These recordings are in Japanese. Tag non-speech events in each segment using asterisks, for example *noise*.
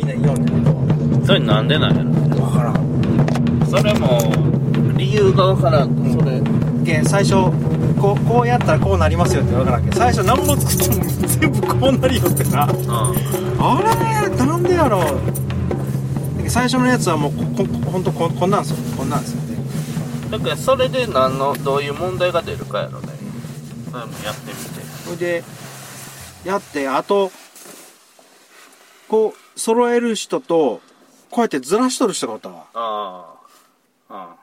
みんな言うんだけどそれなんでなんやろ？分からん。それも理由がわからん。とそれけん最初こうこうやったらこうなりますよって分からんけど最初何も作っても全部こうなるよってな。うあれ？なんでやろう？最初のやつはもうここほんとここんなんですよ。こんなんですよね。んだからそれで何のどういう問題が出るかやろね。それもやってみて。それでやってあとこう揃える人とこうやってずらしとる人がおったわ。ああ。うん。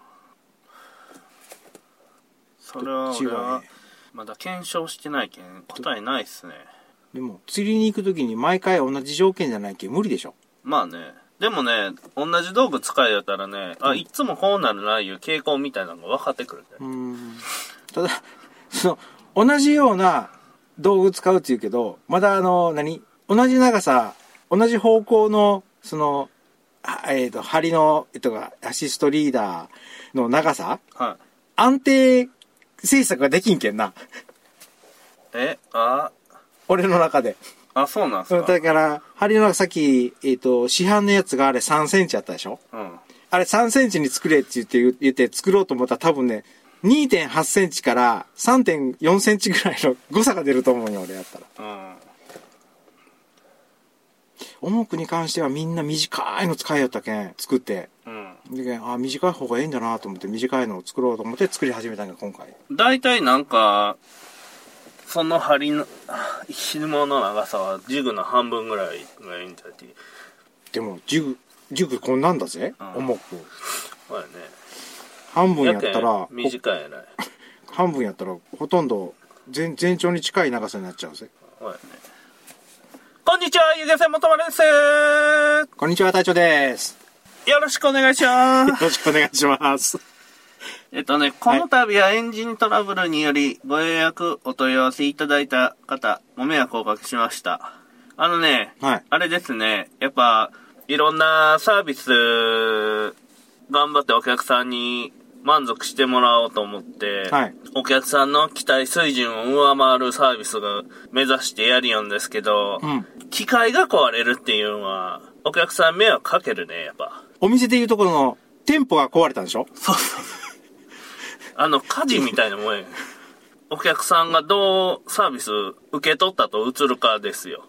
それは俺はね？まだ検証してないけん答えないっすね。でも釣りに行く時に毎回同じ条件じゃないけん無理でしょ。まあね。でもね同じ道具使いやったらね、あいつもこうなるないう傾向みたいなのが分かってくるんだようーん。ただ *laughs* その同じような道具使うっていうけどまだあの何？同じ長さ同じ方向のそのあえっ、と針のえっとアシストリーダーの長さはい。安定制作ができんけんな。えあ俺の中で。あそうなんすか？だから針の長ささっき、えっと市販のやつがあれ3センチあったでしょ？うん。あれ3センチに作れって言って言って作ろうと思ったら多分ね2.8センチから3.4センチぐらいの誤差が出ると思うよ俺やったら。うん重くに関してはみんな短いの使いよったけん作って。うん。であ短い方がいいんだなと思って短いのを作ろうと思って作り始めたんが今回大体なんかその針の紐の長さはジグの半分ぐらいがいいんだってでもジグジグこんなんだぜ、うん。重く。そうやね。半分やったら短いやない。*laughs* 半分やったらほとんど全全長に近い長さになっちゃうぜ。そうやねこんにちはゆげせもとまです。こんにちは隊長です。よろしくお願いしまよろしくお願いします。えっとね、この度はエンジントラブルによりご予約お問い合わせいただいた方、ご迷惑をおかけしました。あのね、はい。あれですね、やっぱ、いろんなサービス、頑張ってお客さんに満足してもらおうと思って、はいお客さんの期待水準を上回るサービスが目指してやりよんですけど、うん機械が壊れるっていうのは、お客さん迷惑かけるね、やっぱ。お店でいうところの店舗が壊れたんでしょ？そうそう。あの、火事みたいなもんや。お客さんがどうサービス受け取ったと映るかですよ。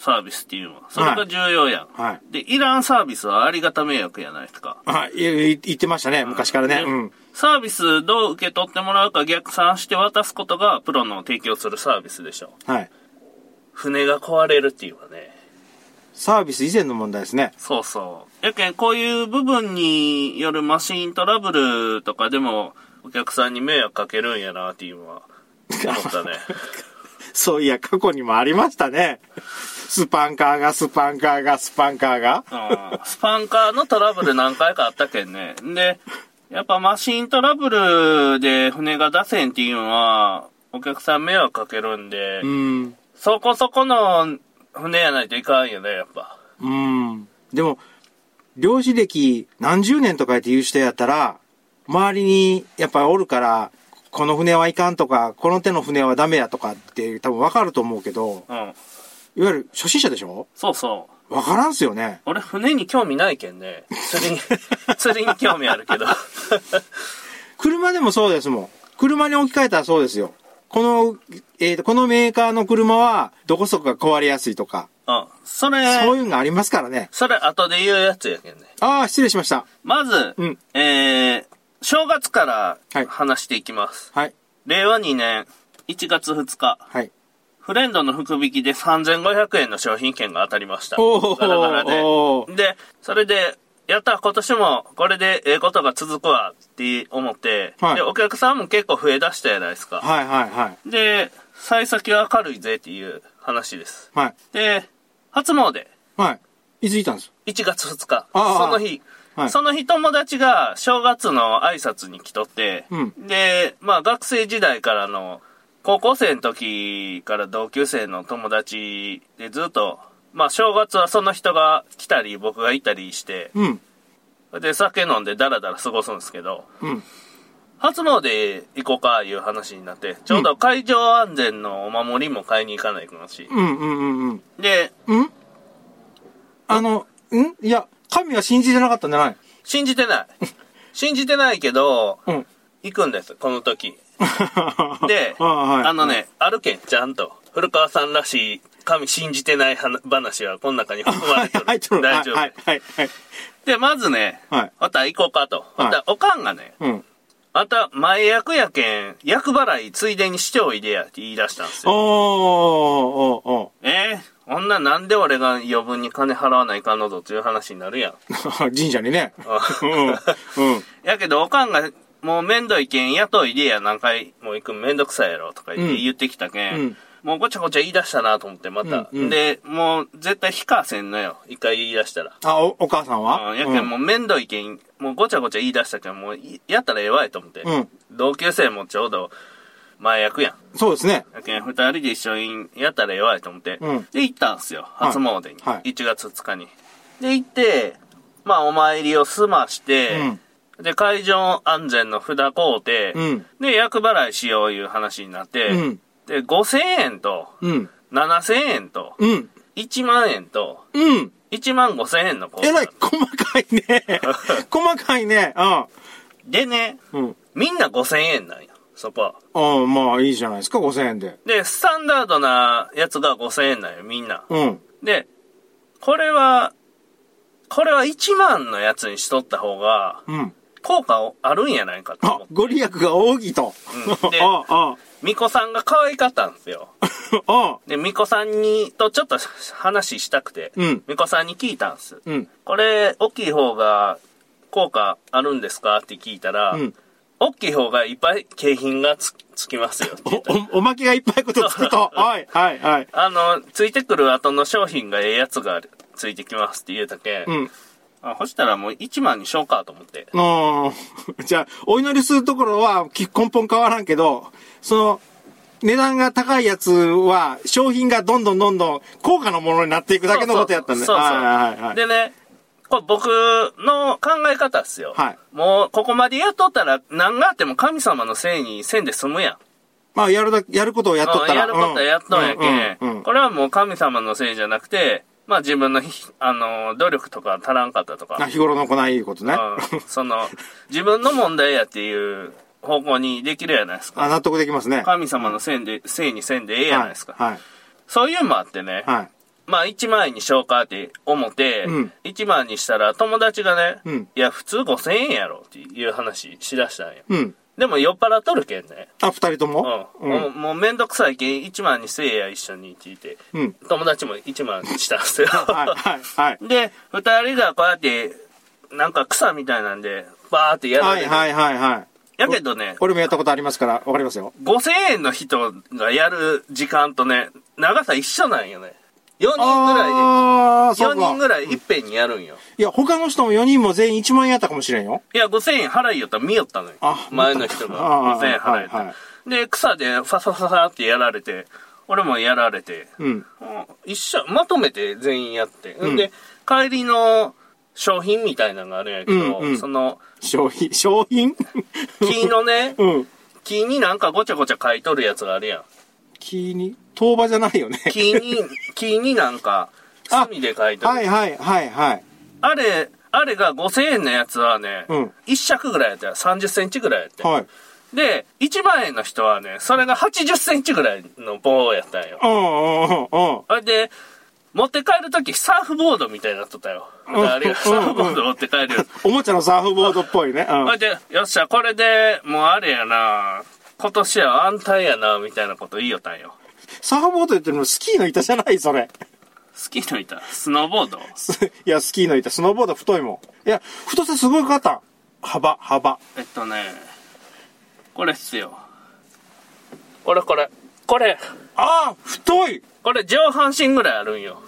サービスっていうのは。それが重要やん。はいで、いらんサービスはありがた迷惑やないですか。あいい言ってましたね昔からねでうんサービスどう受け取ってもらうか逆算して渡すことがプロの提供するサービスでしょ。はい船が壊れるっていうのはね。サービス以前の問題ですねそうそう。やけん、こういう部分によるマシントラブルとかでも、お客さんに迷惑かけるんやなっていうのは、思ったね。*laughs* そういや過去にもありましたねスパンカーがスパンカーがスパンカーがうんスパンカーのトラブル何回かあったけんね。で、やっぱマシントラブルで船が出せんっていうのは、お客さん迷惑かけるんで、うんそこそこの船やないといかんよね、やっぱ。うんでも漁師歴何十年とか言って言う人やったら周りにやっぱおるからこの船はいかんとかこの手の船はダメやとかって多分わかると思うけどうん。いわゆる初心者でしょ？そうそう。わからんすよね俺船に興味ないけんね。釣りに、*laughs* 釣りに興味あるけど。*laughs* 車でもそうですもん車に置き換えたらそうですよこの、えーとこのメーカーの車はどこそこが壊れやすいとかうん。それ、そういうのがありますからねそれ後で言うやつやけんね。ああ失礼しましたまず、うんえー、正月からはい話していきます。はい令和2年1月2日、はいフレンドの福引きで3500円の商品券が当たりました。ガラガラで。で、それで、やった、今年もこれでええことが続くわって思って、はい。で、お客さんも結構増え出したやないですか。はいはいはい。で、幸先は明るいぜっていう話です。はい。で、初詣、はい。いついたんです？1月2日、ああその日、はい。その日友達が正月の挨拶に来とって、うん。で、まあ学生時代からの、高校生の時から同級生の友達でずっと、まあ正月はその人が来たり僕がいたりして、うんで酒飲んでダラダラ過ごすんですけど、うん初詣行こうかいう話になって、ちょうど海上安全のお守りも買いに行かないかんし。うんうんで、うん？あのん？いや、神は信じてなかったんじゃない？信じてない。*laughs* 信じてないけど、うん。行くんです、この時。*laughs* で、あはいあのね、あるけん、ちゃんと。古川さんらしい、神信じてない話話はこの中に含まはいれてる。入ってる。大丈夫。はい、はい、はい。で、まずね、はいまた行こうかと。また、おかんがね、うん。あんた、前役やけん、役払いついでにしておいでやって言い出したんですおー、よ。おー、おえー、女なんで俺が余分に金払わないかんのぞという話になるやん。ー。*laughs* 神社にね。うん。うん。*laughs* やけど、おかんが、もうめんどいけん、雇いでや、何回も行くんめんどくさいやろ、とか言ってうん言ってきたけん、うんもうごちゃごちゃ言い出したなと思って、また。うんうんで、もう絶対引かせんのよ、一回言い出したら。あ、お、お母さんは？うん、やけん、もうめんどいけん、もうごちゃごちゃ言い出したけん、もういやったらええわいと思って。うん。同級生もちょうど前役やん。そうですね。やけん、二人で一緒にやったらええわいと思って。うんで、行ったんすよ、はい初詣に。はい1月2日に。で、行って、まあ、お参りを済まして、で、会場安全の札買うて、うん。で、厄払いしよういう話になって、うん。で、5000円と、うん。7000円と、うん。1万円と、うん。1万5000円のコーえらい、細かいね。*laughs* 細かいね。でね、うん。うん。みんな5000円なんよ、そこは。ああ、まあいいじゃないですか、5000円で。で、スタンダードなやつが5000円なんよ、みんな。うん。で、これは、これは1万のやつにしとった方が、うん。効果あるんやないかとあ思っ、て。ご利益が大きいと。うんで *laughs* 巫女さんが可愛かったんですよ。*laughs* で、巫女さんに、とちょっと話したくて、うん巫女さんに聞いたんです。うん。これ、大きい方が効果あるんですかって聞いたら、うん大きい方がいっぱい景品がつつきますよ。お、お、おまけがいっぱいことつくと。はい、はい、はい。あの、ついてくる後の商品がええやつがついてきますって言うたけん、うん。あ、そしたらもう1万にしようかと思って。うん。*laughs* じゃあ、お祈りするところはき根本変わらんけど、その、値段が高いやつは、商品がどんどんどんどん高価なものになっていくだけのことやったんで。そうそうそうはいはいはい。でね、これ僕の考え方っすよ。はいもう、ここまでやっとったら、何があっても神様のせいにせんで済むやん。まあ、やるだ、やることをやっとったら。うんやることはやっとんやけん。うんうんうんこれはもう神様のせいじゃなくて、まあ自分のひ、あの、努力とか足らんかったとか。あ日頃の行いことね。うんその、自分の問題やっていう方向にできるやないですか。あ、納得できますね。神様のせいで、せいにせんでええやないですか。はい。はい。そういうのもあってね。はい。まあ1万円にしようかって思って、うん1万にしたら友達がね、うんいや普通5000円やろっていう話しだしたんよ。うん。でも酔っ払っとるけんね。あ、二人とうん。ももうもうめんどくさいけん1万にせえや一緒にって言って、うん。友達も1万にしたんですよ。*laughs* はい、はい、はい。で、二人がこうやって、なんか草みたいなんで、バーってやらはい。はい、はい、はい。やけどね、俺もやったことありますから、わかりますよ。5000円の人がやる時間とね、長さ一緒なんよね。4人ぐらいで。ああ、そ4うか。人ぐらいいっぺんにやるんよ。いや、他の人も4人も全員1万円やったかもしれんよ。いや、5000円払いよったら見よったのよあ。前の人あがあ5000円払えて、はいはで、草でファサファサってやられて、俺もやられて、うん。うん一緒、まとめて全員やって。うんんで、帰りの商品みたいなのがあるんやけど、うんうんその、商品、商品？木のね、*laughs* うん。木になんかごちゃごちゃ書いとるやつがあるやん。木に、当場じゃないよね。木に、木になんか、あ墨で書いとる。はいはいはいはい。あれ、あれが5000円のやつはね、うん一尺ぐらいやったよ。30センチぐらいやったよはい。で、1万円の人はね、それが80センチぐらいの棒やったんよ。うんうんうんで、持って帰るときサーフボードみたいになっとったよ。うんあれがサーフボード持って帰るよ。おもちゃのサーフボードっぽいね。うんで、よっしゃ、これでもうあれやな、今年は安泰やな、みたいなこと言いよったんよ。サーフボード言ってるのスキーの板じゃないそれ。スキーの板、スノーボード？すいや、スキーの板、スノーボード太いもん。いや、太さすごいかった。幅、幅。えっとね、これっすよ。これこれ。これ、ああ太いこれ上半身ぐらいあるんよ。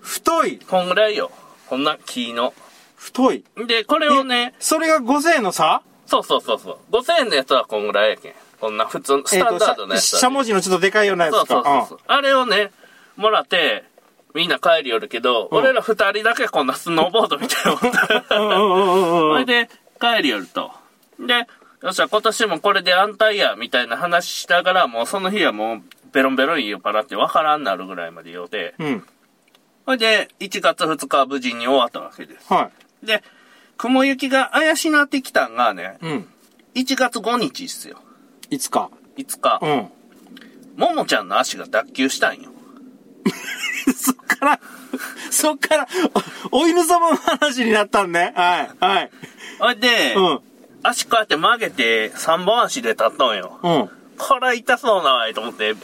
太いこんぐらいよ。こんな木の。太い。で、これをね、それが5000円の差？そうそうそうそう。5000円のやつはこんぐらいやけん。こんな普通の、スタンダードのやつしゃしゃもじのちょっとでかいようなやつそうか。そうそうそう。あれをね、もらって、みんな帰りよるけど、うん俺ら二人だけこんなスノーボードみたいなの持ってうんうんうんうんうんそれで、帰りよると。で、よっしゃ、今年もこれで安泰や、みたいな話しながら、もうその日はもう、ベロンベロン酔っ払って分からんなるぐらいまで酔うて、うん。ほいで、1月2日は無事に終わったわけです。はで、雲行きが怪しなってきたんがね、い。うん。1月5日っすよ。いつか。5日。うん。ももちゃんの足が脱臼したんよ。*laughs* そっから、*laughs* そっから、おお犬様の話になったんね。はい。はい。ほいで、うん。足こうやって曲げて3本足で立っとんよ。うん。これ痛そうなわいと思って、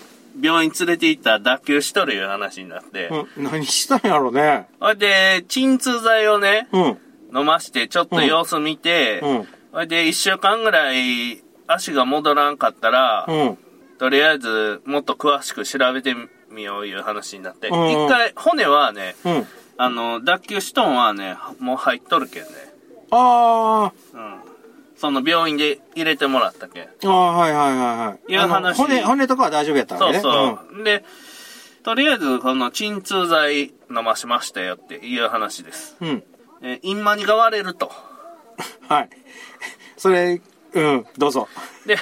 病院連れて行ったら脱臼しとるいう話になって。うん。何したんやろね。ほいで、鎮痛剤をね、うん。飲ましてちょっと様子見て、うん。ほいで、1週間ぐらい足が戻らんかったら、うん。とりあえずもっと詳しく調べてみよういう話になって、うん一回骨はね、うん。あの、脱臼しとんはね、もう入っとるけんね。あうん。その病院で入れてもらったけん。あ。ああ、はいはいはいはい。いう話骨、骨とかは大丈夫やったわそう。そう。で、とりあえずこの鎮痛剤飲ましましたよっていう話です。うん。うん。えーインマニが割れると。*laughs* はい。それ、うん、どうぞ。で、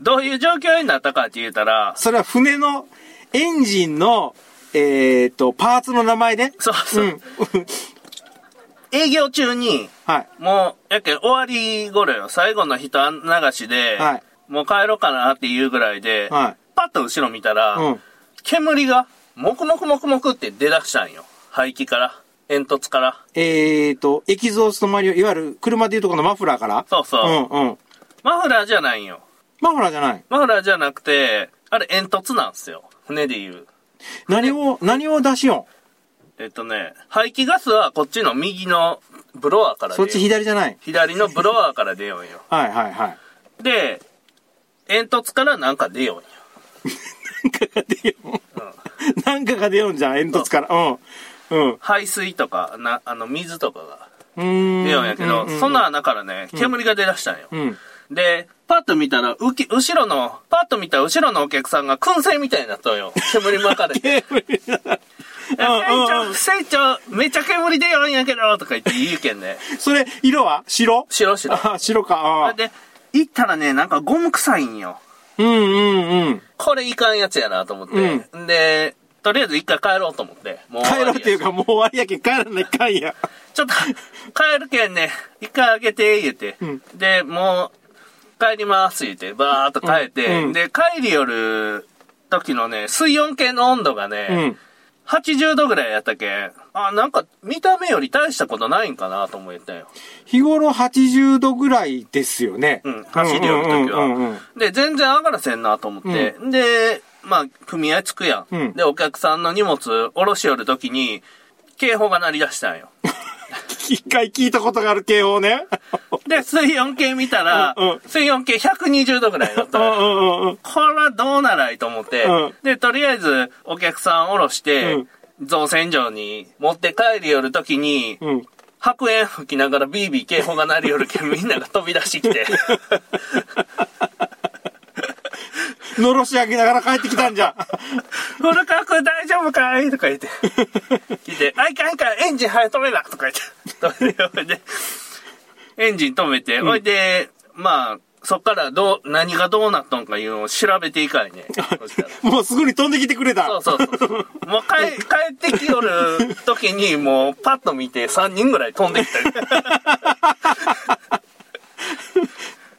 どういう状況になったかって言うたら、それは船のエンジンの、えっ、と、パーツの名前で？そうそうう、ん。*laughs* 営業中に、はい。もう、やけん終わり頃よ、最後の人流しで、はいもう帰ろうかなっていうぐらいで、はいパッと後ろ見たら、うん。煙が、もくもくもくもくって出だしたんよ。排気から、煙突から。えっ、と、エキゾースト周りを、いわゆる車でいうとこのマフラーから？そうそう。うんうん。マフラーじゃないんよ。マフラーじゃない？マフラーじゃなくて、あれ煙突なんすよ。船で言う。何を、何を出しよえっとね、排気ガスはこっちの右のブロワーからんそっち。左じゃない？左のブロワーから出ようんよ。はいはいはい。で、煙突からなんか出ようんよ。*laughs* なんかが出よう。なんかが出ようんじゃん、煙突から。うん。うん。排水とか、な、あの、水とかがうーん。出ようんやけど、ううその穴からね、煙が出だしたんよ。うん。で、パッと見たら、うき、後ろの、パッと見た後ろのお客さんが燻製みたいになったのよ。煙巻かれて。*laughs* 煙え船長、船長、めっちゃ煙出よんやけど、とか言って言うけんね。それ、色は白？白白。あ、白か。あで、行ったらね、なんかゴム臭いんよ。うんうんうん。これいかんやつやなと思って。で、とりあえず一回帰ろうと思って。もう帰ろうっていうか、もう終わりやけん帰らないかんや。ちょっと、帰るけんね、一回開けて、言うて。んで、もう、帰ります、言うて、バーっと帰って、うんうんで、帰り寄る時のね、水温計の温度がね、うん。80度ぐらいやったけん、あ、なんか、見た目より大したことないんかなと思ったよ。日頃80度ぐらいですよね。うん、走り寄る時は。で、全然上がらせんなと思って。で、まあ、組合つくやん,、うんで、お客さんの荷物下ろし寄る時に、警報が鳴り出したんよ。*laughs* 一回聞いたことがある警報ね。*laughs* で、水温計見たら、うんうん水温計120度ぐらいだったうんら、うんうんうん。これはどうならいと思って、うんで、とりあえずお客さん下ろして、造船所に持って帰り寄る時に、うん。白煙吹きながらビービー警報が鳴り寄るけんみんなが飛び出してきて、*laughs* のろし上げながら帰ってきたんじゃん。古川君大丈夫かい？とか言って。*laughs* 聞いて、あいかんかん、エンジン早止めなとか言って。止めて、エンジン止めて、ほいで、まあ、そっからどう、何がどうなっとんかいうのを調べていかいね。*laughs* もうすぐに飛んできてくれた。そうそうそう。もう帰、*laughs* 帰ってきよる時に、もうパッと見て3人ぐらい飛んできたり。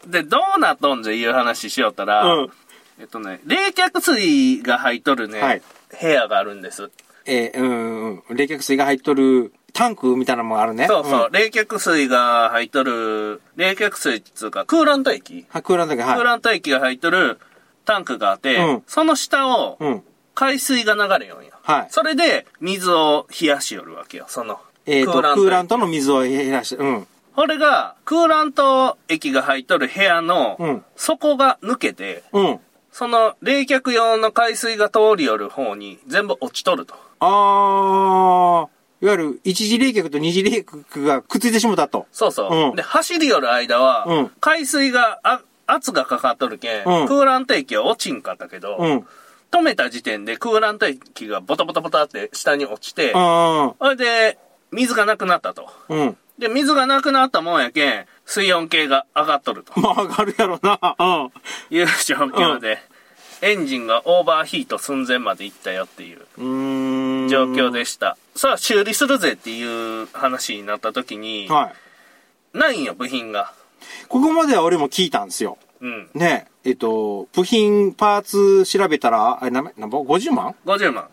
で、どうなっとんじゃいう話しよったら、うんえっとね、冷却水が入っとるね、はい部屋があるんです。えーうんうん。冷却水が入っとるタンクみたいなのもあるね。そうそう、ん冷却水が入っとる、冷却水っつうか、クーラント液、はい、クーラントが、はい。クーラント液が入っとるタンクがあって、うんその下をうん。海水が流れよんよ。はいそれで水を冷やしよるわけよ、その。えっ、と、クーラントの水を減らして、うん。これが、クーラント液が入っとる部屋のうん底が抜けて、うん。その冷却用の海水が通り寄る方に全部落ちとると。あー、いわゆる一次冷却と二次冷却がくっついてしもたと。そうそう。うんで、走り寄る間は、うん海水が、あ圧がかかっとるけん、うんクーラント液は落ちんかったけど、うん。止めた時点でクーラント液がボタボタボタって下に落ちて、あそれで、水がなくなったと。ー、うん。で、水がなくなったもんやけん、水温計が上がっとると *laughs* まあ、上がるやろな。うん。いう状況で。エンジンがオーバーヒート寸前まで行ったよっていう。状況でした。さあ、修理するぜっていう話になった時に、はい。ないんよ、部品が。ここまでは俺も聞いたんですよ。うん。ねえ、えっと、部品、パーツ調べたら、あれ、なめ、なんぼ ?50 万50万。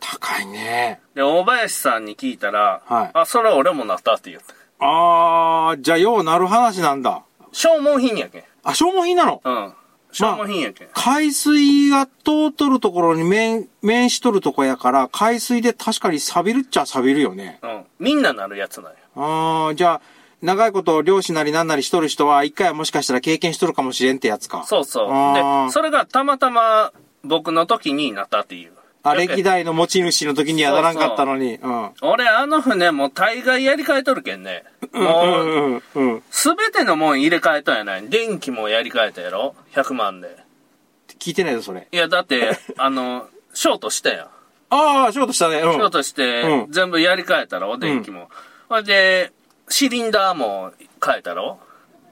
高いね。で、大林さんに聞いたら、はいあ、それ俺もなったって言った。あー、じゃあようなる話なんだ。消耗品やけん。あ、消耗品なの？うん。消耗品やけん。海水が通っとるところに面、面しとるとこやから、海水で確かに錆びるっちゃ錆びるよね。うん。みんななるやつなんよ。あー、じゃあ、長いこと漁師なりなんなりしとる人は、一回はもしかしたら経験しとるかもしれんってやつか。そうそう。で、それがたまたま僕の時になったっていう。あ、歴代の持ち主の時にはならんかったのに。うん。俺、あの船もう大概やり替えとるけんね。もう。すべてのもん入れ替えたんやない。電気もやり替えたやろ ?100 万で。聞いてないぞ、それ。いや、だって、*laughs* あの、ショートしたやん。ああ、ショートしたね。うん。ショートしてう、ん全部やり替えたろ電気も。ほ、んで、シリンダーも変えたろ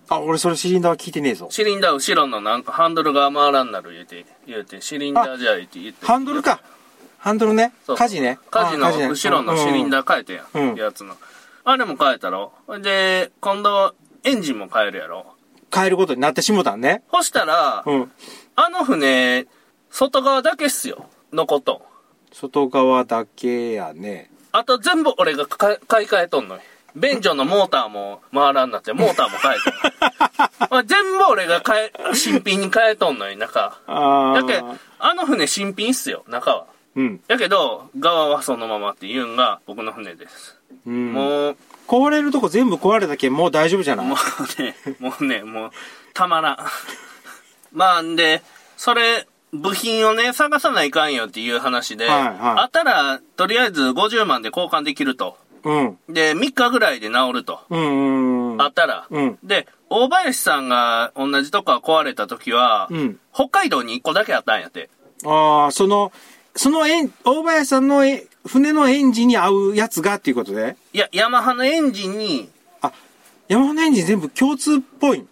あ、俺それシリンダーは聞いてねえぞ。シリンダー後ろのなんかハンドルが回らんなる言うて、言うて、シリンダーじゃ言うて言って。ハンドルか。ハンドルね。そう舵ね。舵のあね後ろのシリンダー変えてやん。うんやつの。あれも変えたろで、今度、エンジンも変えるやろ変えることになってしもたんね。そしたら、うん。あの船、外側だけっすよ。残っとん。外側だけやね。あと全部俺が買い替えとんのよ。便所のモーターも回らんなって、モーターも変えとん。*laughs* 全部俺が変え、新品に変えとんのよ、中。ああ。やけんあの船新品っすよ、中は。うん。やけど、側はそのままって言うんが僕の船です。うん。もう、壊れるとこ全部壊れたけんもう大丈夫じゃない？もうね、もうね、もう、たまらん。まあ、んで、それ、部品をね、探さないかんよっていう話で、はいはいあったら、とりあえず50万で交換できると。うん。で、3日ぐらいで治ると。うんうんうん。あったら。うんで、大林さんが同じとこが壊れた時は、うん。北海道に1個だけあったんやって。ああ、その、そのエン、大林さんのえ船のエンジンに合うやつがっていうことでいや、ヤマハのエンジンに、あ、ヤマハのエンジン全部共通っぽいん。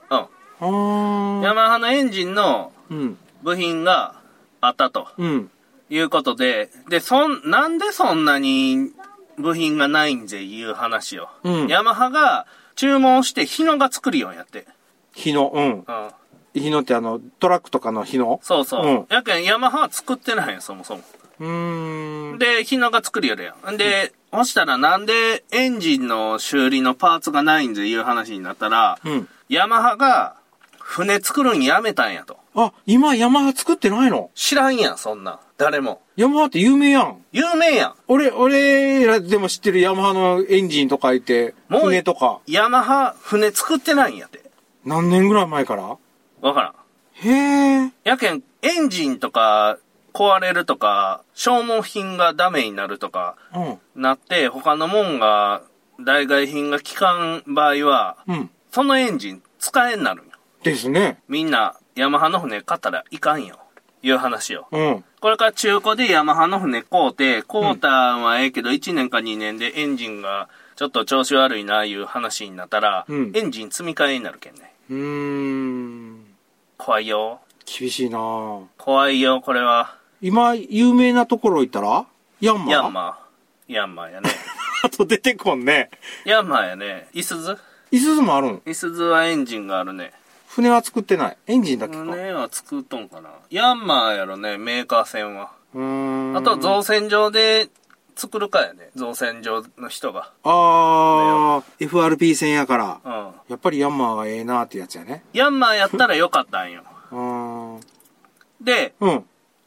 うん。ヤマハのエンジンのうん。部品があったとうん。いうことで、で、そん、なんでそんなに部品がないんぜいう話を。うんヤマハが注文して日野が作るよんやって。日野、うん。うん。日野ってあの、トラックとかの日野？そうそう。うんやけん、ヤマハは作ってないんそもそも。うーん。で、日野が作るよりやん。で、そしたらなんでエンジンの修理のパーツがないんぜいう話になったら、うん。ヤマハが船作るんやめたんやと。あ、今ヤマハ作ってないの？知らんやん、そんなん。誰も。ヤマハって有名やん。有名やん。俺、俺らでも知ってるヤマハのエンジンとかいて、もう船とか、ヤマハ船作ってないんやて。何年ぐらい前から？わからん。へえ。やけん、エンジンとか壊れるとか、消耗品がダメになるとか、うん。なって、他のもんが、代替品が効かん場合は、うん。そのエンジン使えんなるんよ。ですね。みんな、ヤマハの船買ったらいかんよ。いう話よ。うん。これから中古でヤマハの船買うて、買うたんはええけど、1年か2年でエンジンがちょっと調子悪いな、いう話になったら、うんエンジン積み替えになるけんね。うーん。怖いよ。厳しいなぁ怖いよ、これは。今、有名なところ行ったら？ヤンマ？ーヤンマー。ヤンマーやね。*laughs* あと出てこんね。ヤンマーやね。イスズ？イスズもあるんイスズはエンジンがあるね。船は作ってない？エンジンだけか？船は作っとんかな。ヤンマーやろね、メーカー船は。うーん。あと、造船場で作るかやね。造船場の人が。あー、FRP 戦やから。うん。やっぱりヤンマーがええなってやつやね。ヤンマーやったらよかったんよ。うーん。で、うん。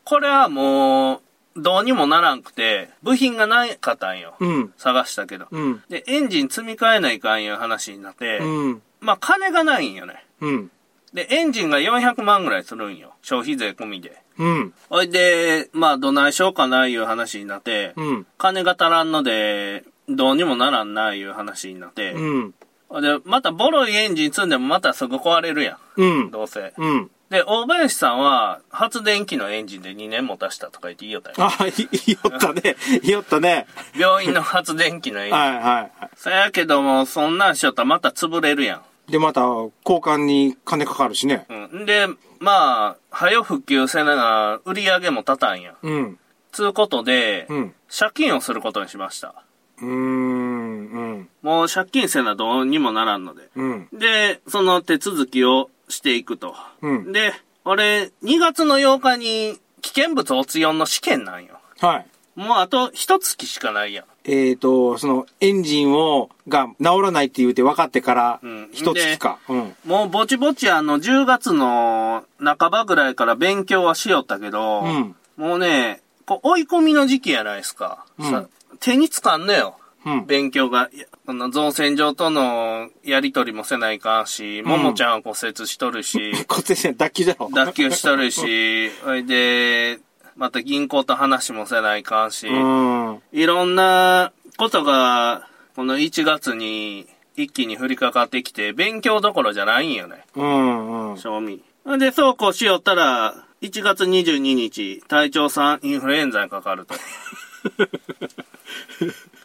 これはもう、どうにもならんくて、部品がないかったんよ。うん。探したけど。うん。で、エンジン積み替えないかんいう話になって、うん。まあ、金がないんよね。うん。で、エンジンが400万ぐらいするんよ。消費税込みで。うん。ほいで、まあ、どないしようかないう話になって、うん。金が足らんので、どうにもならんないう話になって、うん。ほいで、またボロいエンジン積んでもまたすぐ壊れるやん。うん。どうせ。うん。で、大林さんは、発電機のエンジンで2年持たしたとか言って言いよったよ。あ、い、いよったね。いよったね。病院の発電機のエンジン。はいはいはい。そやけども、そんなんしよったらまた潰れるやん。で、また、交換に金かかるしね。うん。で、まあ、早復旧せなが売り上げも立たんや。うん。つうことで、うん。借金をすることにしました。うーん。うん。もう借金せなどうにもならんので。うん。で、その手続きをしていくと。うんで、俺、2月の8日に危険物オ用の試験なんよ。はい。もうあと一月しかないやん。えっ、と、その、エンジンを、が治らないって言うて分かってからうん、一月か。うん。もうぼちぼちあの、10月の半ばぐらいから勉強はしよったけど、うんもうね、こう追い込みの時期やないですか。うんさ手につかんのよ。うん。勉強が。この造船所とのやりとりもせないかんし、ももちゃんは骨折しとるし、*laughs* 骨折脱臼じゃろ。脱臼しとるし、*laughs* それで、また銀行と話もせないかんし、うん。いろんなことが、この1月に一気に降りかかってきて、勉強どころじゃないんよね。うん。うん。賞味。で、そうこうしよったら、1月22日、隊長さんインフルエンザにかかると。*laughs*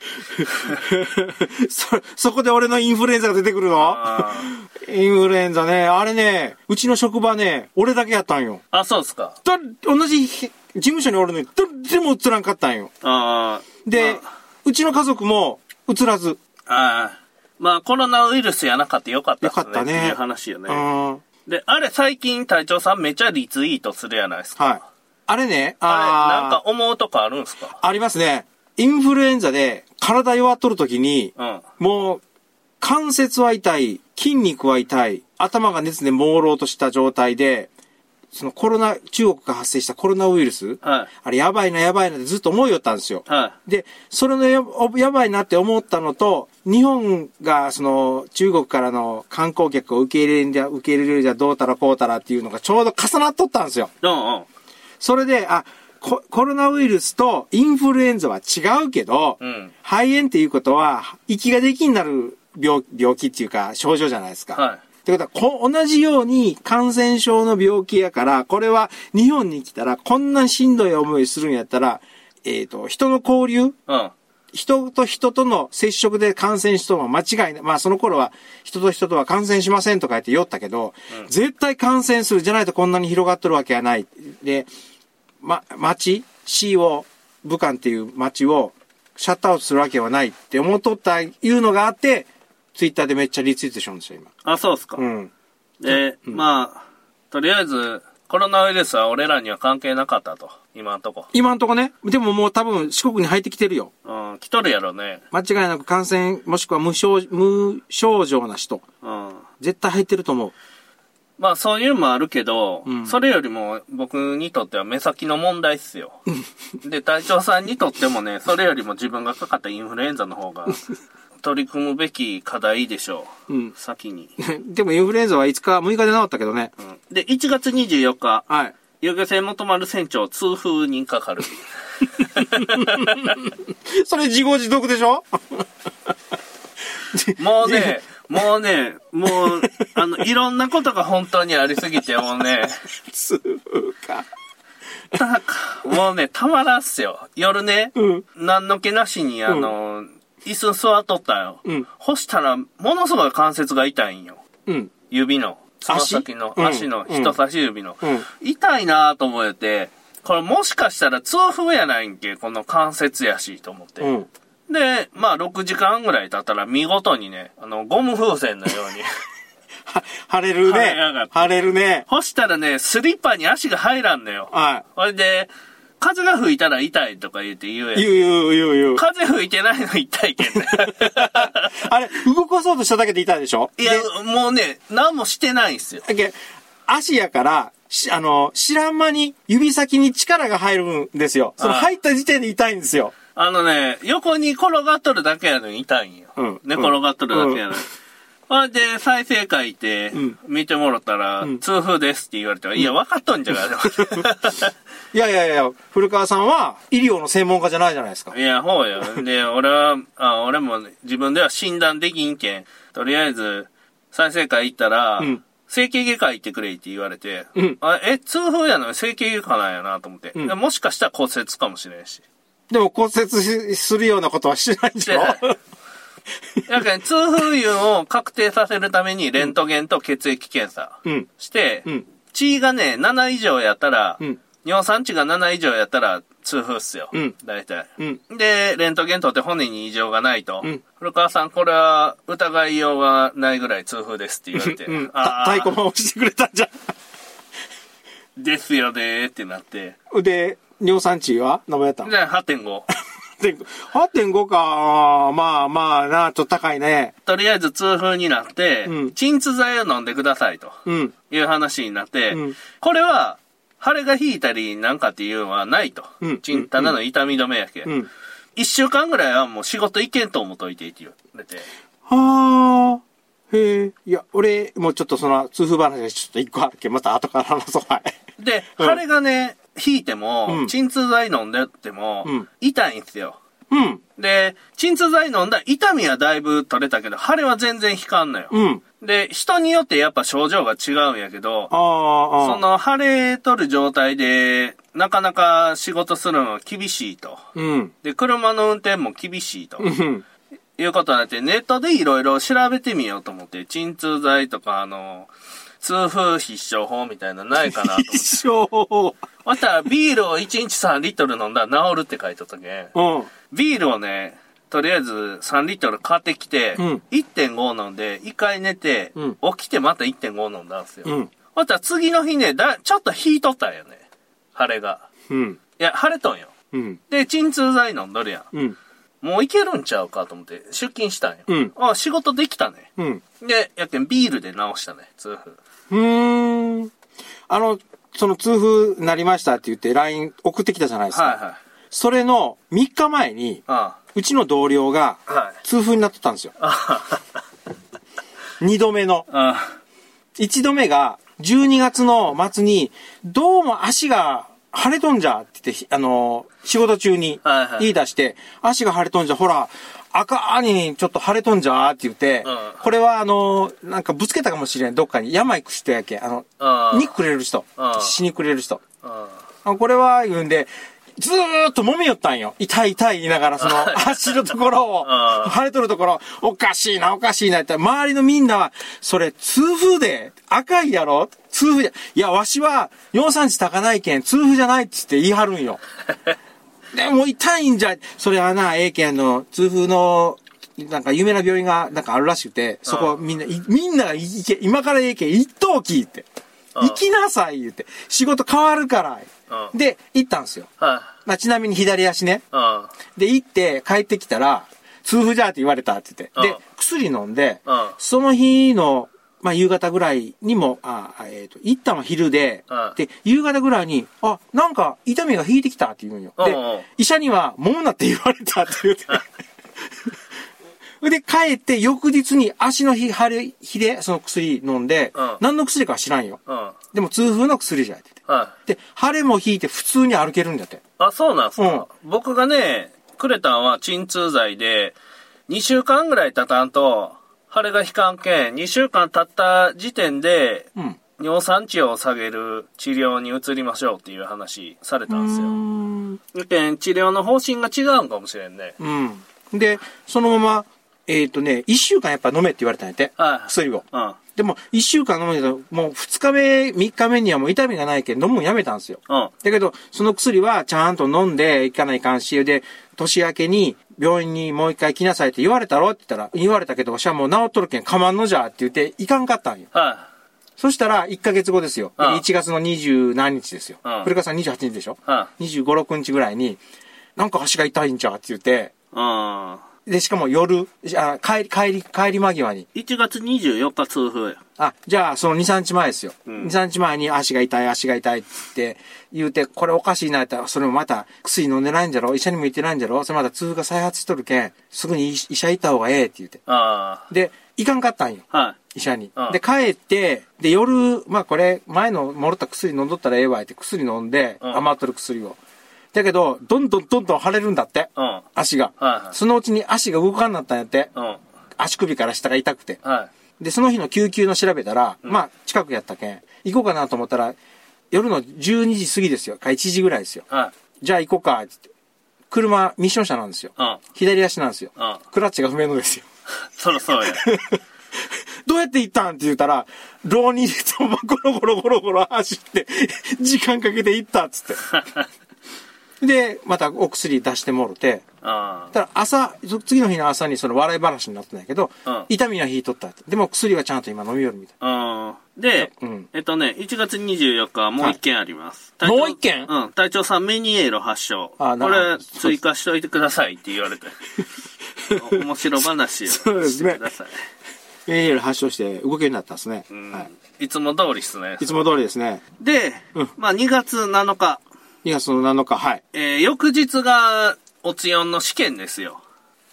*laughs* そ、そこで俺のインフルエンザが出てくるの？あインフルエンザね。あれね、うちの職場ね、俺だけやったんよ。ーあ、そうっすか。だ同じ事務所におるのに、どれも映らんかったんよ。あーで、まうちの家族も映らず。あ、あーまあコロナウイルスやなかったよかったっすよかったねっていう話ようね。ん。で、あれ最近隊長さんめっちゃリツイートするやないですか。はい。あれね、あれ、なんあか思うとこあるんすか？ありますね。インフルエンザで体弱っとる時に、うん。もう、関節は痛い、筋肉は痛い、頭が熱で朦朧とした状態で、そのコロナ、中国が発生したコロナウイルス、はい。あれやばいなやばいなってずっと思いよったんですよ。はで、それのややばいなって思ったのと、日本がその中国からの観光客を受け入れるんじゃ、受け入れるじゃどうたらこうたらっていうのがちょうど重なっとったんですよ。い。うんうん。それで、あ、ココロナウイルスとインフルエンザは違うけど、うん。肺炎っていうことは、息ができになる病病気っていうか症状じゃないですか。はい。ってことはこ、同じように感染症の病気やから、これは日本に来たらこんなしんどい思いするんやったら、えっ、と、人の交流うん。人と人との接触で感染しとも間違いない。まあその頃は人と人とは感染しませんとか言って酔ったけど、絶対感染するじゃないとこんなに広がっとるわけはない。で、ま、町、市を、武漢っていう町をシャットアウトするわけはないって思っとったいうのがあって、ツイッターでめっちゃリツイートしようんですよ、あ、そうっすか。今。うん。で、まあ、とりあえず、コロナウイルスは俺らには関係なかったと。今んとこ。今んとこね、でももう多分四国に入ってきてるよ。うん、来とるやろね。間違いなく感染、もしくは無症無症状な人、うん。絶対入ってると思う。まあそういうのもあるけど、うんそれよりも僕にとっては目先の問題っすよ。で、隊長さんにとってもね、それよりも自分がかかったインフルエンザの方が *laughs* 取り組むべき課題でしょう。うん。先に。*laughs* でもインフルエンザは5日、6日で治ったけどね。うん、で、1月24日、はい。遊漁船元丸船長痛風にかかる。*laughs* それ自業自得でしょ？もうね、もうね、もう、あの、いろんなことが本当にありすぎて、もうね、つうか。たもうね、たまらんっすよ。夜ね、うん。何の気なしに、あの、椅子座っとったよ。うん干したら、ものすごい関節が痛いんよ。うん。指の。つま先の、足足のうん人差し指の。うん痛いなと思えて、これもしかしたら痛風やないんけ、この関節やし、と思って。うん。で、まあ、6時間ぐらい経ったら見事にね、あの、ゴム風船のように。*laughs* は、晴れるね晴れるね。干したらね、スリッパに足が入らんのよ。はそれで、風が吹いたら痛いとか言って言うやい。ん。言う言う言う言う。風吹いてないの痛いけんね。*laughs* あれ、動かそうとしただけで痛いでしょ？いやで、もうね、何もしてないんすよ。だけ足やから、しあの、知らん間に指先に力が入るんですよ。そのはい入った時点で痛いんですよ。あのね、横に転がっとるだけやのに痛いんよ。うん寝転がっとるだけやのに。ほんで、再生書いてん、見てもらったら、ん痛風ですって言われては、いや、分かっとんじゃが。*laughs* いやいやいや、古川さんは医療の専門家じゃないじゃないですか。いや、ほうよ。で、俺は、あ俺も自分では診断できんけん、とりあえず、再生会行ったら、うん整形外科行ってくれって言われて、うんあえ、痛風やのに整形外科なんやなと思って、うんでもしかしたら骨折かもしれんし。でも骨折しするようなことはしてないんでしょ？*laughs* なん、痛風油を確定させるために、レントゲンと血液検査うん。して、うん。血がね、7以上やったら、うん。尿酸値が7以上やったら痛風っすよ。うん大体。うん。で、レントゲン取って骨に異常がないと。うん古川さん、これは疑いようがないぐらい痛風ですって言われて。うん。太鼓判押してくれたんじゃですよねーってなって。ん。で、尿酸値は何ぼやったの？で、8.5。で8.5か。まあまあな、ちょっと高いね。とりあえず痛風になって、うん鎮痛剤を飲んでくださいとうん。いう話になって、うんこれは、腫れが引いたりなんかっていうのはないと。うん鎮ただの痛み止めやけ。うん。一週間ぐらいはもう仕事行けんと思っといてって言われて。はあ。へえ。いや、俺、もうちょっとその、痛風話がちょっと一個あるけど、また後から話そう。はい。で、うん腫れがね、引いても、うん鎮痛剤飲んでっても、うん痛いんですよ。うん。で、鎮痛剤飲んだら痛みはだいぶ取れたけど、腫れは全然引かんのよ。うん。で、人によってやっぱ症状が違うんやけど。その腫れとる状態で、なかなか仕事するのは厳しいと。うん。で、車の運転も厳しいと。うん。いうことになって、ネットでいろいろ調べてみようと思って、鎮痛剤とか、あの、痛風必勝法みたいなのないかなと思って。一生。そしたら、ビールを1日3リットル飲んだら治るって書いてあったけん。うん。ビールをね、とりあえず3リットル買ってきて、うん1.5飲んで、1回寝て、うん起きてまた1.5飲んだんですよ。うん。そしたら次の日ね、だ、ちょっと引いとったんよね。腫れが。うん。いや、腫れとんよ。うん。で、鎮痛剤飲んどるやん。うん。もういけるんちゃうかと思って、出勤したんよ。うんあ、仕事できたね。うん。で、やけんビールで治したね、痛風。うーん。あの、その痛風なりましたって言って LINE 送ってきたじゃないですか。はいはい。それの3日前に、あうちの同僚があ。はい。痛風になってたんですよ。あ2 *laughs* 度目の。あ。1度目が12月の末に、どうも足が腫れとんじゃって言って、あの、仕事中にはいはい言い出して、足が腫れとんじゃ、ほら、赤にちょっと腫れとんじゃって言って、うんこれはあの、なんかぶつけたかもしれん、どっかに。山行く人やけ。あの、ああ。肉くれる人うん。死にくれる人。これは言うんで、ずーっと揉みよったんよ。痛い痛い言いながら、その、*laughs* 足のところをう、ん腫れとるところ、おかしいな、おかしいなって、周りのみんなは、それ、痛風で、赤いやろ？痛風じゃ、いや、わしは、尿酸値高ないけん、痛風じゃないっつって言い張るんよ。*laughs* でも痛いんじゃ、それはな、ええけんの、痛風の、なんか有名な病院が、なんかあるらしくて、そこみんな、いみんなが行け、今からええけん、一等聞いて。うん行きなさい、言って。仕事変わるから。うんで、行ったんですよ。はい。まあ、ちなみに左足ね。うん。で、行って帰ってきたら、痛風じゃって言われたって言って。うんで、薬飲んでうん、その日の、まあ、夕方ぐらいにも、あ、えっ、と、行ったの昼でうん、で、夕方ぐらいに、あ、なんか痛みが引いてきたって言うんよ。でうんうん、医者には、もうなって言われたって言って。*laughs* で、帰って翌日に足の日、腫れ、日でその薬飲んでうん、何の薬かは知らんよ。うん。でも痛風の薬じゃってて。はい。で、腫れも引いて普通に歩けるんだって。あ、そうなんすか、僕がね、くれたんは鎮痛剤で、2週間ぐらい経たんと、腫れが引かんけん、2週間経った時点で、うん。尿酸値を下げる治療に移りましょうっていう話されたんですよ。うん。だけん治療の方針が違うんかもしれんね。うん。で、そのまま、えっ、とね、一週間やっぱ飲めって言われたんやって。はい。薬を。うん。でも、一週間飲むけど、もう二日目、三日目にはもう痛みがないけん飲むのやめたんですよ。うん。だけど、その薬はちゃんと飲んでいかないかんし、で、年明けに病院にもう一回来なさいって言われたろって言ったら、言われたけど、わしはもう治っとるけん、かまんのじゃって言って、いかんかったんよ。はそしたら、1ヶ月後ですよ。うん1月の20何日ですよ。うん古川さん28日でしょ？い。は25、6日ぐらいに、なんか足が痛いんじゃって言って、い。うん。で、しかも夜、あ帰り、帰り、帰り間際に、1月24日痛風や。あ、じゃあ、その2、3日前ですよ。うん2、3日前に足が痛い、足が痛いって言うて、これおかしいなったら、それもまた薬飲んでないんじゃろ？医者にも言ってないんじゃろ？それまた痛風が再発しとるけん、すぐに医医者行った方がええって言って。あで、行かんかったんよ。あ。はい。医者にうん。で、帰って、で、夜、まあこれ、前のもろった薬飲んどったらええわって薬飲んで、うん余っとる薬を。だけど、どんどんどんどん腫れるんだって。うん。足が。はいはいそのうちに足が動かんなったんやって。うん。足首から下が痛くて。はい。で、その日の救急の調べたら、まあ、近くやったけん、行こうかなと思ったら、夜の12時過ぎですよ。か1時ぐらいですよ。はい。じゃあ行こうか、って言って。車、ミッション車なんですよ。うん。左足なんですよ。うん。クラッチが不明のですよ。そろそろや。*laughs* どうやって行ったんって言ったら、浪人とゴロゴロゴロゴロ走って、時間かけて行ったっつって。*laughs* で、またお薬出してもろて、あただ朝、そ次の日の朝にその笑い話になったんだけど、うん痛みは引いとったって。でも薬はちゃんと今飲みよるみたい。で、うんえっとね、1月24日はもう一件あります。はいもう一件？うん。隊長さんメニエール発症。これ追加しといてくださいって言われて。*laughs* 面白話をしてください。メニエール発症して動けるようになったんですね。うんはい。いつも通りっすねい。つも通りですね。で、うんまあ2月7日、2月の7日、はい。えー翌日がおつよんの試験ですよ。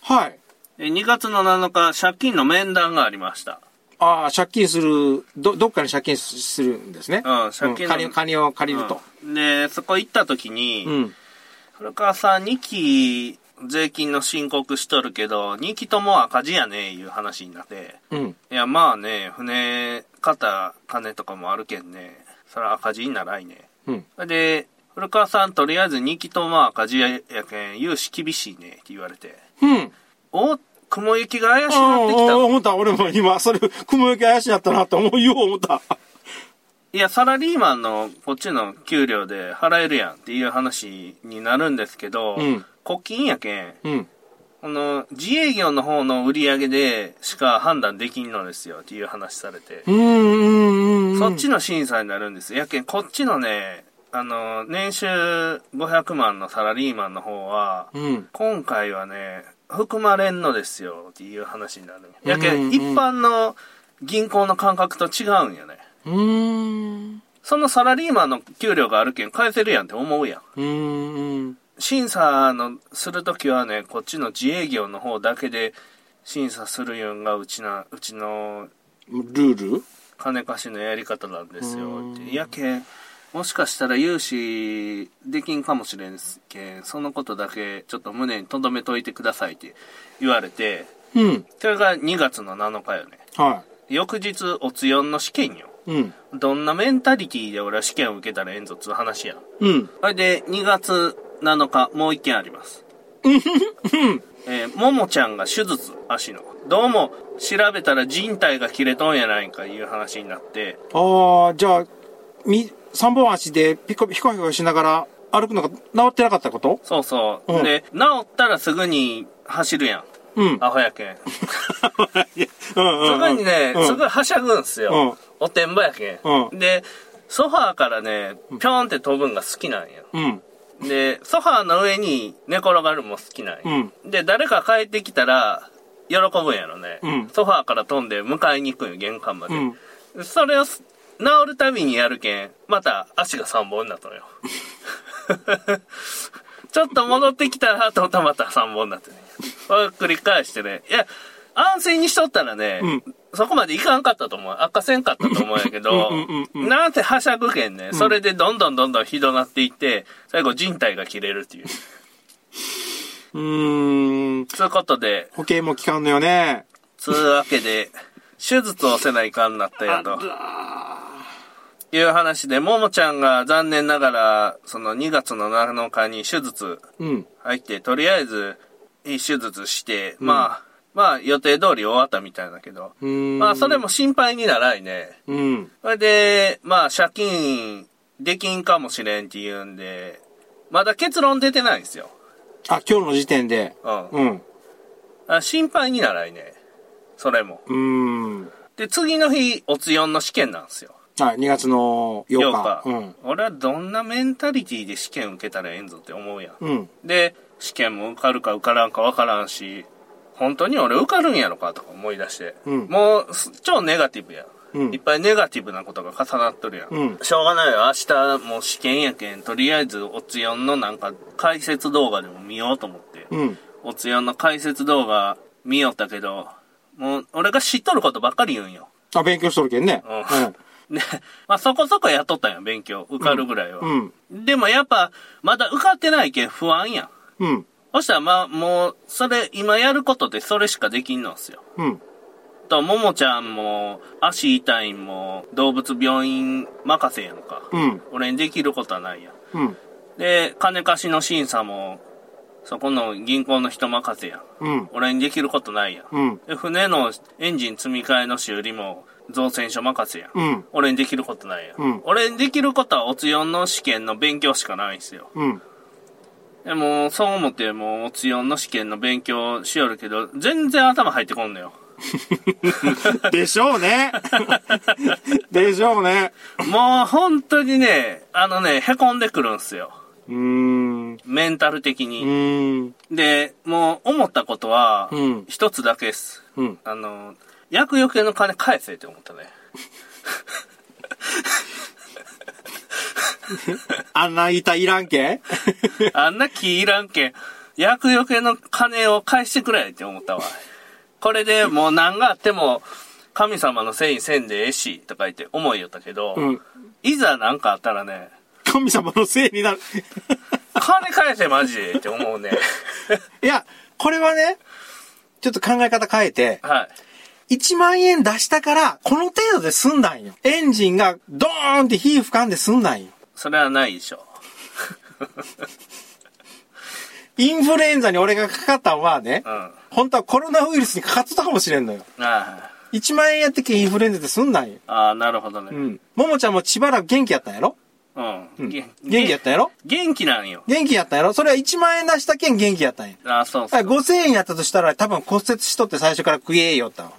はい。えー2月の7日、借金の面談がありました。ああ、借金する、ど、どっかに借金するんですね。うん借金の金金を借りると。うんで、そこ行った時に、うん。古川さん2期税金の申告しとるけど、2期とも赤字やねいう話になって、うん。いやまあね、船買った金とかもあるけんね、それは赤字にならいね。うん。で、古川さんとりあえず2期とも赤字やけん、融資厳しいねって言われて、うん。お雲行きが怪しくああなってきた。思った。俺も今、それ、雲行き怪しいやったなって思うよう思った。いや、サラリーマンのこっちの給料で払えるやんっていう話になるんですけど、うん国金やけん、うん。この自営業の方の売り上げでしか判断できんのですよっていう話されて、うん、うん、うん。そっちの審査になるんです。やけん、こっちのね、あの、年収500万のサラリーマンの方は、うん。今回はね、含まれんのですよっていう話になる。やけん、うんうん一般の銀行の感覚と違うんよね。ん。そのサラリーマンの給料があるけん返せるやんって思うやん。うーん。審査のするときはね、こっちの自営業の方だけで審査するいうんがうちな、うちのルール？金貸しのやり方なんですよ。やけん、もしかしたら融資できんかもしれんすけん、そのことだけちょっと胸に留めといてくださいって言われて、うん。それが2月の7日よね。は翌日、おつよんの試験よ。い。うん。どんなメンタリティで俺は試験を受けたらええんぞっつう話やん。うん。それで、2月7日、もう一件あります。*laughs* えーももちゃんが手術、足の。どうも、調べたら人体が切れとんやないかいう話になって、ああ、じゃあ、み、三本足でピコピコピコしながら歩くのが治ってなかったこと？そうそう。うんで、治ったらすぐに走るやん。うん。アホやけん。*laughs* いやうんうんうんすぐにね、うんすぐはしゃぐんすよ。おてんばやけん。うで、ソファーからね、ぴょんって飛ぶんが好きなんや。うん。で、ソファーの上に寝転がるのも好きなんや。うん。で、誰か帰ってきたら、喜ぶんやろね。うんソファーから飛んで迎えに行くんよ、玄関まで。うん。それをす治るたびにやるけん、また足が3本になったのよ。*laughs* ちょっと戻ってきたら、とまた3本になってね。これ繰り返してね。いや、安静にしとったらね、そこまでいかんかったと思う。悪化せんかったと思うんやけど *laughs* うんうんうんう、なんてはしゃぐけんね。それでどんどんどんどんひどなっていって、最後人体が切れるっていう。うーん。そういうことで、保険も効かんのよね。つうわけで、手術をせないかんなったよと。いう話で、ももちゃんが残念ながら、その2月の7日に手術うん。入って、とりあえず、手術して、まあ、まあ予定通り終わったみたいだけど。まあそれも心配にならいね。うん。それで、まあ借金できんかもしれんって言うんで、まだ結論出てないんですよ。あ、今日の時点で。うん。うん。あ心配にならいね。それも。うーん。で、次の日、おつよんの試験なんですよ。はい、2月の8 8日。日。うん。俺はどんなメンタリティで試験受けたらええんぞって思うやん。うん。で、試験も受かるか受からんか分からんし、本当に俺受かるんやろかとか思い出して。うんもう、す超ネガティブやん。うんいっぱいネガティブなことが重なっとるやん。うんしょうがないよ。明日もう試験やけん、とりあえずおつよんのなんか解説動画でも見ようと思って。うん。おつよんの解説動画見よったけど、もう俺が知っとることばっかり言うんよ。あ、勉強しとるけんね。うん。で、*laughs* まあそこそこやっとったんよ、勉強。受かるぐらいは。うん。でもやっぱ、まだ受かってないけん不安やん。うん。そしたらまあもう、それ、今やることでそれしかできんのっすよ。うん。と、ももちゃんも、足痛いんも、動物病院任せやんか。うん。俺にできることはないやん。うん。で、金貸しの審査も、そこの銀行の人任せやん。うん。俺にできることないやん。うん。で船のエンジン積み替えの修理も造船所任せやん。うん。俺にできることないやん。うん俺にできることはおつよんの試験の勉強しかないんすよ。うん。でも、そう思って、もう、おつよんの試験の勉強しよるけど、全然頭入ってこんのよ。*laughs* でしょうね。*laughs* でしょうね。もう、本当にね、あのね、凹んでくるんすよ。うーん。うメンタル的に。ーん。で、もう、思ったことはう、ん。一つだけです。うん。あの、厄除けの金返せって思ったね。*laughs* あんな板いらんけあんな気いらんけん、厄除けの金を返してくれって思ったわ。これでもう何があっても、神様のせいにせんでええし、とか言って思いよったけど、うん。いざ何かあったらね、神様のせいになる。*laughs* 金返せマジでって思うね。いや、これはね、ちょっと考え方変えて、はい。1万円出したから、この程度で済んだんよ。エンジンがドーンって火吹かんで済んだんよ。それはないでしょ。*laughs* インフルエンザに俺がかかったんはね、うん。あ本当はコロナウイルスにかかってたかもしれんのよ。あ。1万円やってけインフルエンザで済んだんよ。ああ、なるほどね。うん。ももちゃんもしばらく元気やったんやろ？うん。うん。げ元気やったんやろ？元気なんよ。元気やったんやろ？それは1万円出したけん元気やったんや。ああ、そうそう。5000円やったとしたら多分骨折しとって最初から食えよったわ。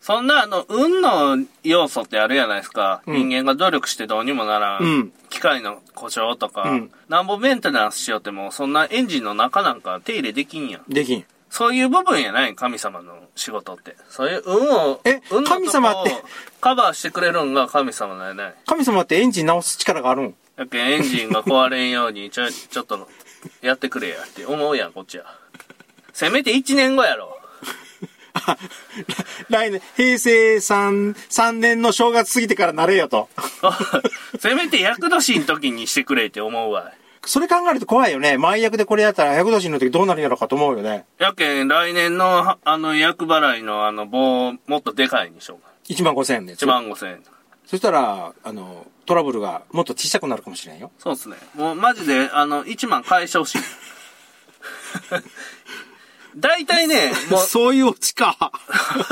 そんな、あの、運の要素ってあるじゃないですか。うん人間が努力してどうにもならん。うん機械の故障とか、うんなんぼメンテナンスしようっても、そんなエンジンの中なんか手入れできんやん。できん。そういう部分やない？神様の仕事って。そういう運を、え運の神様って？カバーしてくれるんが神様なんやない？神様ってエンジン直す力があるん？やけんエンジンが壊れんように、ちょ、ちょっと、やってくれやって思うやん、こっちは。せめて1年後やろ。*laughs* 来年、平成3、3年の正月過ぎてからなれよと。*laughs* せめて厄年の時にしてくれって思うわ。それ考えると怖いよね。前役でこれやったら100年の時どうなるんやろかと思うよね。やけん、来年の、はあの、厄払いのあの棒、もっとでかいにしようか。1万5千円で。1万5千円。そしたら、あの、トラブルがもっと小さくなるかもしれんよ。そうっすね。もうマジで、あの、1万返してほしい。*laughs* 大体ね、もう、そういうオチか。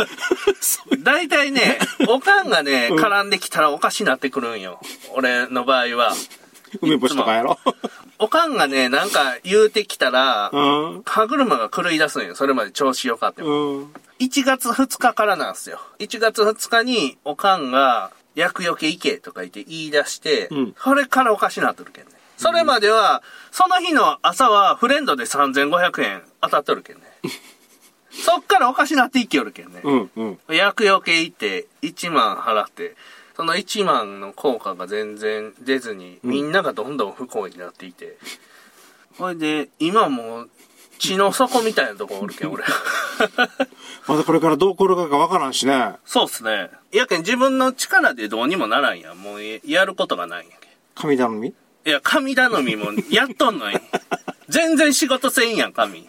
*laughs* 大体ね、おかんがね、絡んできたらおかしになってくるんよ。俺の場合は。梅干しとかやろ。おかんがね、なんか言うてきたら、うん。歯車が狂い出すんよ。それまで調子良かったよ。うん。1月2日からなんですよ。1月2日に、おかんが、厄除け行けとか言って言い出して、うんそれからおかしなっとるけんね。それまでは、その日の朝はフレンドで3500円当たっとるけんね。*laughs* そっからおかしなっていきよるけんね。うん。うん。厄除け行って1万払って、その1万の効果が全然出ずに、みんながどんどん不幸になっていて。ほいで、今もう、血の底みたいなとこおるけん、俺。*laughs* まだこれからどう転がるかわからんしね。そうっすね。やけん自分の力でどうにもならんやん。もうやることがないんや神頼み？けん。いや、神頼みもやっとんのに。*laughs* 全然仕事せんやん、神。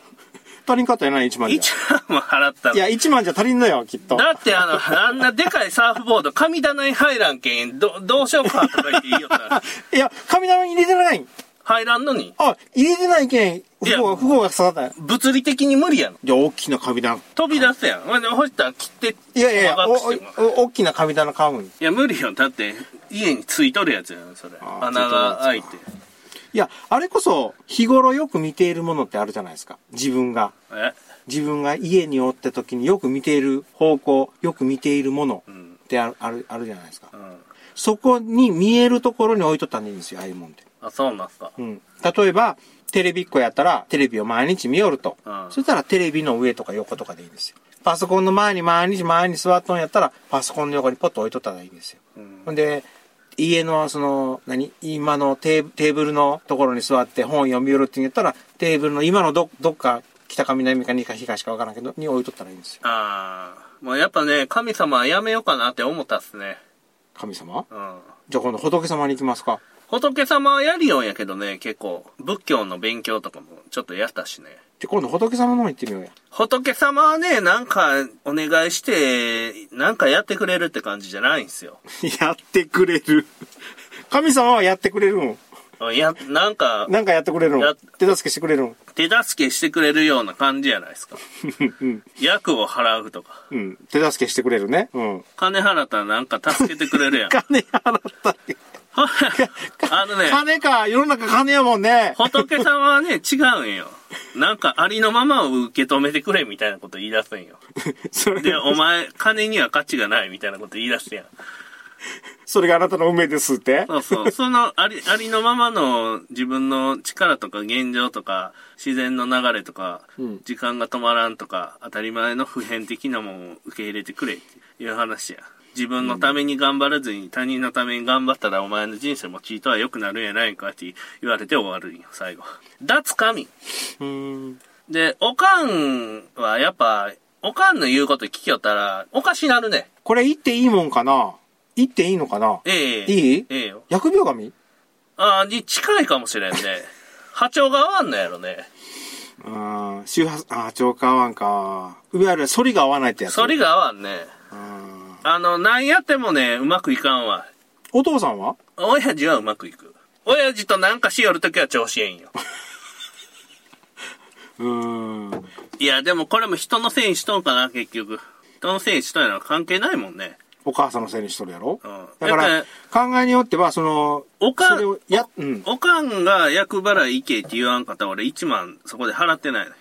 足りんかったよな、1万じ1万も払ったゃ。いや、1万じゃ足りんのよ、きっと。だってあの、あんなでかいサーフボード、神棚に入らんけん、ど、どうしようかとか言って言いよったら、*laughs* いや、神頼み入れてないん。入らんのに？あ、入れてないけん、不いや幸が、不幸が刺さった物理的に無理やん。じゃあ、大きな神棚。飛び出すやん。ほんで、ほしたら切って、いやいやいや、大きな神棚買うん。いいや、無理よ。だって、家についとるやつやん、それ。穴が開いて。や、あれこそ、日頃よく見ているものってあるじゃないですか。自分が。え？自分が家におった時によく見ている方向、よく見ているものうん。ってある、ある、あるじゃないですかう。ん。そこに見えるところに置いとったんでいいんですよ、ああいうもんって。あ、そうなんすか。うん。例えば、テレビっ子やったら、テレビを毎日見よると。うんそしたら、テレビの上とか横とかでいいんですよ。パソコンの前に毎日前に座っとんやったら、パソコンの横にポッと置いとったらいいんですよ。うんで、家のその、何？今のテーブルのところに座って本読み寄るって言ったら、テーブルの今のど、どっか、北か南か西か東かわからんけど、に置いとったらいいんですよ。ああ。もうやっぱね、神様はやめようかなって思ったっすね。神様？うん。じゃあ今度仏様に行きますか。仏様はやるよんやけどね、結構、仏教の勉強とかもちょっとやったしね。で、今度仏様の方行ってみようや。仏様はね、なんかお願いして、なんかやってくれるって感じじゃないんすよ。*laughs* やってくれる。神様はやってくれるん。いや、なんか、なんかやってくれるんや。手助けしてくれるん。手助けしてくれるような感じじゃないですか。うん。役を払うとか。うん。手助けしてくれるね。うん。金払ったらなんか助けてくれるやん。*laughs* 金払ったって。*laughs* あのね、金か。世の中金やもんね。仏さんはね、違うんよ。なんかありのままを受け止めてくれみたいなこと言い出すんよ。*laughs* それで、お前、金には価値がないみたいなこと言い出すやん。それがあなたの運命ですって？そうそう。そのあり、ありのままの自分の力とか現状とか、自然の流れとか、うん時間が止まらんとか、当たり前の普遍的なものを受け入れてくれっていう話や。自分のために頑張らずに他人のために頑張ったらお前の人生もちいとは良くなるんやないかって言われて終わるんよ、最後。脱神。うん。で、おかんはやっぱ、おかんの言うこと聞きよったら、おかしなるね。これ言っていいもんかな？言っていいのかな？ええいい？ええよ。疫病神？ああ、に近いかもしれんね。波長が合わんのやろね。うん。周波、あ、超過合わんか。いわゆる反りが合わないってやつ。それが合わんね。うん。あの、何やってもね、うまくいかんわ。お父さんは？親父はうまくいく。親父となんかしよるときは調子ええんよ。*laughs* うん。いや、でもこれも人のせいにしとんかな、結局。人のせいにしとんやのは関係ないもんね。お母さんのせいにしとるやろ？うん。だから考えによっては、その、おかんや、うん。おかんが役払い行けって言わんかったら俺1万そこで払ってないの。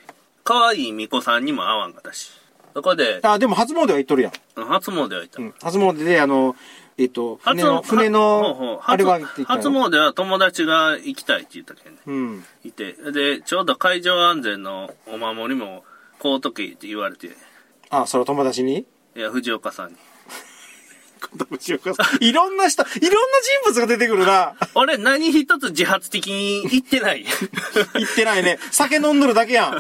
可愛い巫女さんにも会わんかったし。そこで、あ、でも初詣は行っとるやん。初詣は行った。うん。初詣で、あの、えっと、船の、の、あれは行って初。詣は友達が行きたいって言ったけんね。うん。いて。で、ちょうど海上安全のお守りも買うとけって言われて、あ、それ友達に？いや、藤岡さんに。*laughs* いろんな人、いろんな人物が出てくるな。俺何一つ自発的に言ってない。言ってないね。酒飲んどるだけやん。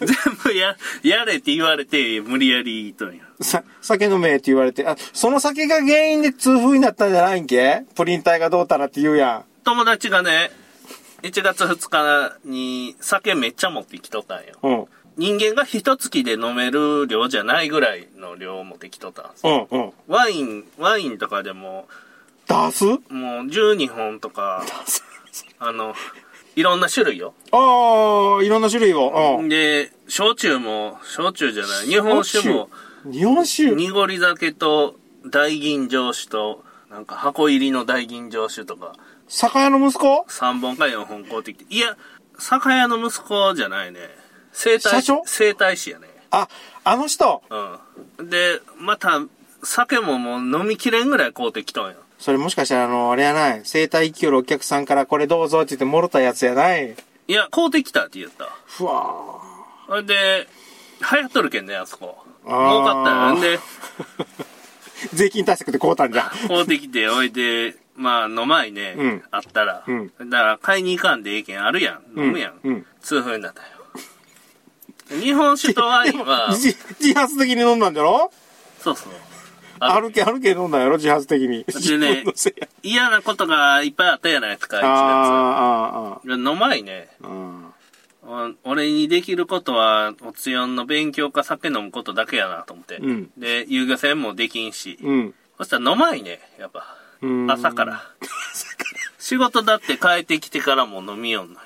全部や、やれって言われて、無理やり言っとんや。さ、酒飲めって言われて、あ、その酒が原因で痛風になったんじゃないんけ？プリン体がどうたらって言うやん。友達がね、1月2日に酒めっちゃ持ってきとったんよ。うん。人間が一月で飲める量じゃないぐらいの量を持ってきとったんですよ。うん、うん。ワイン、ワインとかでも、出す？もう12本とか、あの、いろんな種類よ。ああ、いろんな種類を。うん。で、焼酎も、焼酎じゃない、日本酒も、日本酒？濁り酒と大吟醸酒と、なんか箱入りの大吟醸酒とか、酒屋の息子？3本か4本買うてきて。いや、酒屋の息子じゃないね。生体社長？生体師やね。あ、あの人？うん。で、また、酒ももう飲みきれんぐらい買うてきとんよ。それもしかしたらあの、あれやない？生体生きよるお客さんからこれどうぞって言ってもろたやつやない？いや、買うてきたって言った。ふわほんで、流行っとるけんね、あそこ。儲かったよ。ん *laughs* で、ー税金対策で買うたんじゃん。*laughs* 買うてきて、おいで、まあ、飲まいね、うんあったら。うんだから、買いに行かんでええけんあるやん。飲むやん。うんうん痛風になったよ。日本酒とワインは、自 *laughs* 自発的に飲んだんだろ？そうそう。あ歩け歩け飲んだんやろ？自発的に。自でね。嫌なことがいっぱいあったやないですか、あ1あ、あ月。飲まいね。あ、あお俺にできることは、おつよんの勉強か酒飲むことだけやなと思って。うんで、遊漁船もできんし。うん。そしたら飲まいね、やっぱ。うん *laughs* 朝から。仕事だって帰ってきてからも飲みよんの。